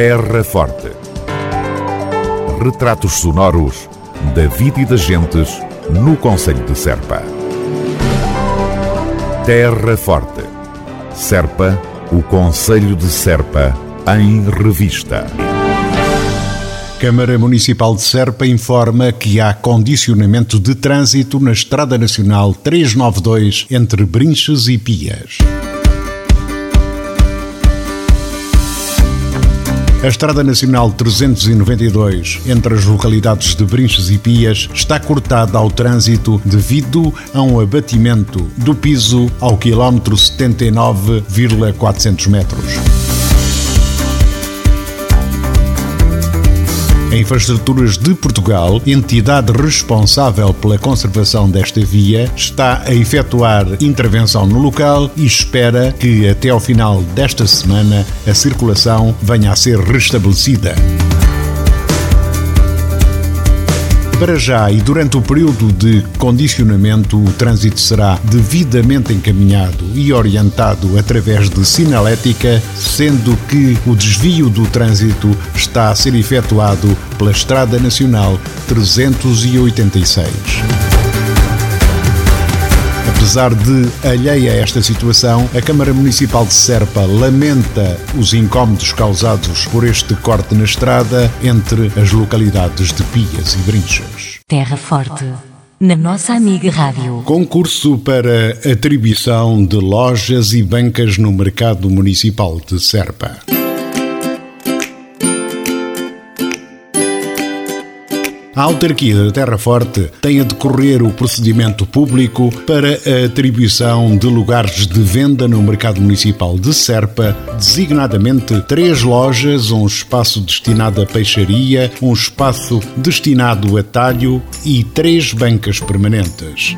Terra Forte. Retratos sonoros da vida e das gentes no Conselho de Serpa. Terra Forte. Serpa, o Conselho de Serpa, em revista. Câmara Municipal de Serpa informa que há condicionamento de trânsito na Estrada Nacional 392 entre Brinches e Pias. A Estrada Nacional 392, entre as localidades de Brinches e Pias, está cortada ao trânsito devido a um abatimento do piso ao quilómetro 79,400 metros. Infraestruturas de Portugal, entidade responsável pela conservação desta via, está a efetuar intervenção no local e espera que até ao final desta semana a circulação venha a ser restabelecida. Para já e durante o período de condicionamento, o trânsito será devidamente encaminhado e orientado através de sinalética, sendo que o desvio do trânsito está a ser efetuado pela Estrada Nacional 386. Apesar de alheia a esta situação, a Câmara Municipal de Serpa lamenta os incómodos causados por este corte na estrada entre as localidades de Pias e Brinchas. Terra Forte. Na nossa amiga Rádio. Concurso para atribuição de lojas e bancas no mercado municipal de Serpa. A autarquia da Terra Forte tem a decorrer o procedimento público para a atribuição de lugares de venda no mercado municipal de Serpa, designadamente três lojas, um espaço destinado a peixaria, um espaço destinado a talho e três bancas permanentes.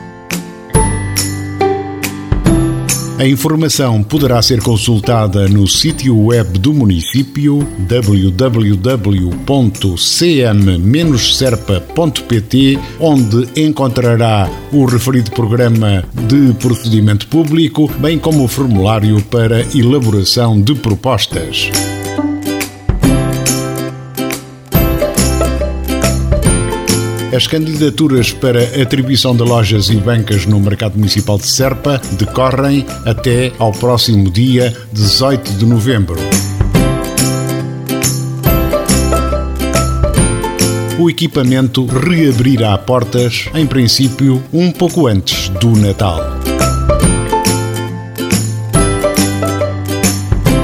A informação poderá ser consultada no sítio web do município www.cm-serpa.pt, onde encontrará o referido programa de procedimento público, bem como o formulário para elaboração de propostas. As candidaturas para atribuição de lojas e bancas no mercado municipal de Serpa decorrem até ao próximo dia 18 de novembro. O equipamento reabrirá portas, em princípio, um pouco antes do Natal.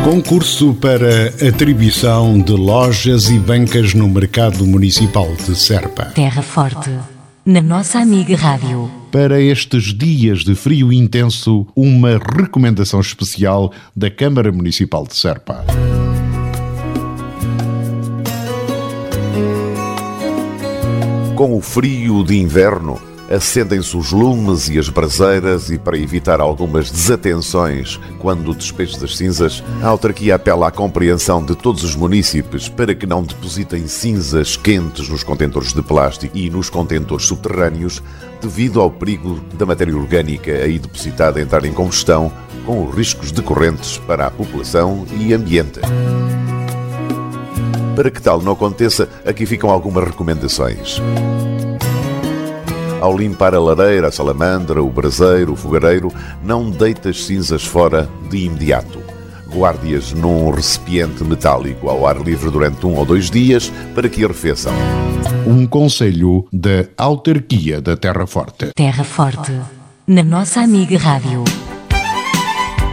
Concurso para atribuição de lojas e bancas no mercado municipal de Serpa. Terra Forte. Na nossa amiga Rádio. Para estes dias de frio intenso, uma recomendação especial da Câmara Municipal de Serpa. Com o frio de inverno, acendem-se os lumes e as braseiras e para evitar algumas desatenções quando o despejo das cinzas, a autarquia apela à compreensão de todos os municípios para que não depositem cinzas quentes nos contentores de plástico e nos contentores subterrâneos devido ao perigo da matéria orgânica aí depositada entrar em combustão com os riscos decorrentes para a população e ambiente. Para que tal não aconteça, aqui ficam algumas recomendações. Ao limpar a lareira, a salamandra, o braseiro, o fogareiro, não deite as cinzas fora de imediato. Guarde-as num recipiente metálico ao ar livre durante um ou dois dias para que arrefeçam. Um conselho da autarquia da Terra Forte. Terra Forte. Na nossa amiga Rádio.